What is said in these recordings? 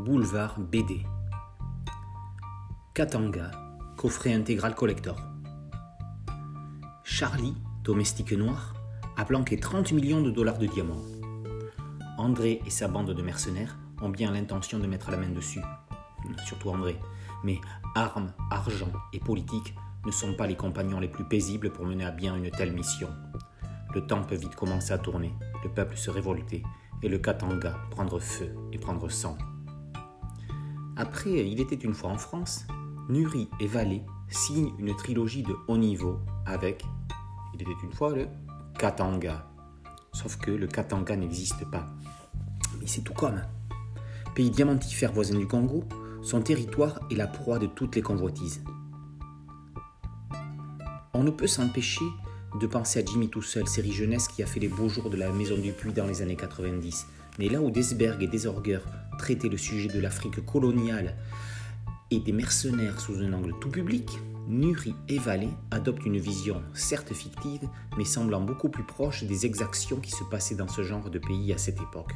Boulevard BD. Katanga, coffret intégral collector. Charlie, domestique noir, a planqué 30 millions de dollars de diamants. André et sa bande de mercenaires ont bien l'intention de mettre la main dessus. Surtout André. Mais armes, argent et politique ne sont pas les compagnons les plus paisibles pour mener à bien une telle mission. Le temps peut vite commencer à tourner, le peuple se révolter et le Katanga prendre feu et prendre sang. Après Il était une fois en France, Nuri et Vallée signent une trilogie de haut niveau avec Il était une fois le Katanga. Sauf que le Katanga n'existe pas. Mais c'est tout comme. Pays diamantifère voisin du Congo, son territoire est la proie de toutes les convoitises. On ne peut s'empêcher de penser à Jimmy tout seul, série jeunesse qui a fait les beaux jours de la Maison du Puy dans les années 90. Mais là où Desberg et Desorger traitaient le sujet de l'Afrique coloniale et des mercenaires sous un angle tout public, Nuri et Vallée adoptent une vision certes fictive, mais semblant beaucoup plus proche des exactions qui se passaient dans ce genre de pays à cette époque.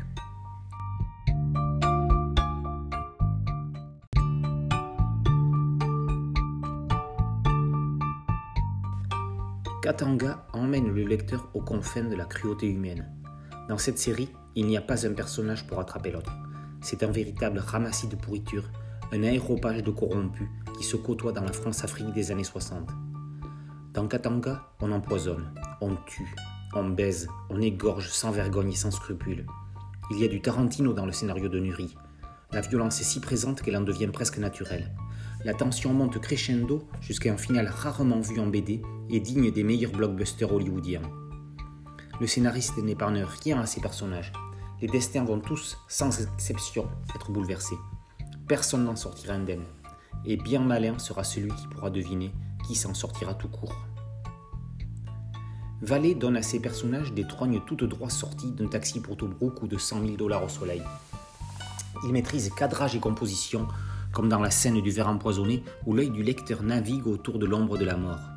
Katanga emmène le lecteur aux confins de la cruauté humaine. Dans cette série, il n'y a pas un personnage pour attraper l'autre. C'est un véritable ramassis de pourriture, un aéropage de corrompus qui se côtoient dans la France-Afrique des années 60. Dans Katanga, on empoisonne, on tue, on baise, on égorge sans vergogne et sans scrupule. Il y a du Tarantino dans le scénario de Nuri. La violence est si présente qu'elle en devient presque naturelle. La tension monte crescendo jusqu'à un final rarement vu en BD et digne des meilleurs blockbusters hollywoodiens. Le scénariste n'épargne rien à ses personnages. Les destins vont tous, sans exception, être bouleversés. Personne n'en sortira indemne. Et bien malin sera celui qui pourra deviner qui s'en sortira tout court. Vallée donne à ses personnages des trognes toutes droits sorties d'un taxi pour Tobruk ou de 100 000 dollars au soleil. Il maîtrise cadrage et composition, comme dans la scène du verre empoisonné où l'œil du lecteur navigue autour de l'ombre de la mort.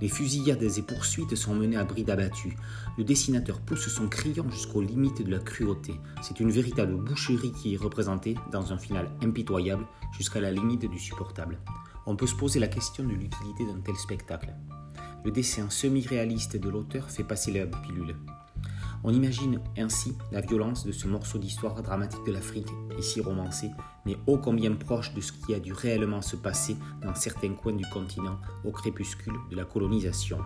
Les fusillades et poursuites sont menées à bride abattue. Le dessinateur pousse son crayon jusqu'aux limites de la cruauté. C'est une véritable boucherie qui est représentée dans un final impitoyable jusqu'à la limite du supportable. On peut se poser la question de l'utilité d'un tel spectacle. Le dessin semi-réaliste de l'auteur fait passer la pilule. On imagine ainsi la violence de ce morceau d'histoire dramatique de l'Afrique, ici romancé, mais ô combien proche de ce qui a dû réellement se passer dans certains coins du continent au crépuscule de la colonisation.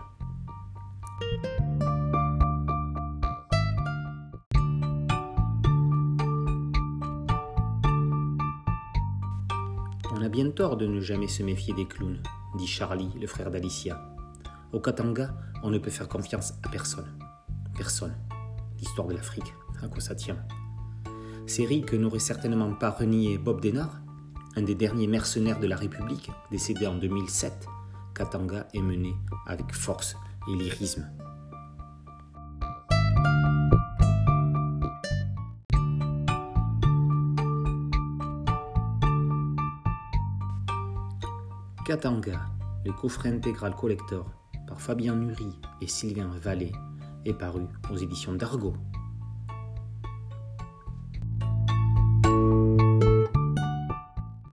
On a bien tort de ne jamais se méfier des clowns, dit Charlie, le frère d'Alicia. Au Katanga, on ne peut faire confiance à personne. Personne l'histoire de l'Afrique, à quoi ça tient. Série que n'aurait certainement pas renié Bob Denard, un des derniers mercenaires de la République, décédé en 2007, Katanga est mené avec force et lyrisme. Katanga, le coffret intégral collector par Fabien Nury et Sylvain Vallée est paru aux éditions d'Argo.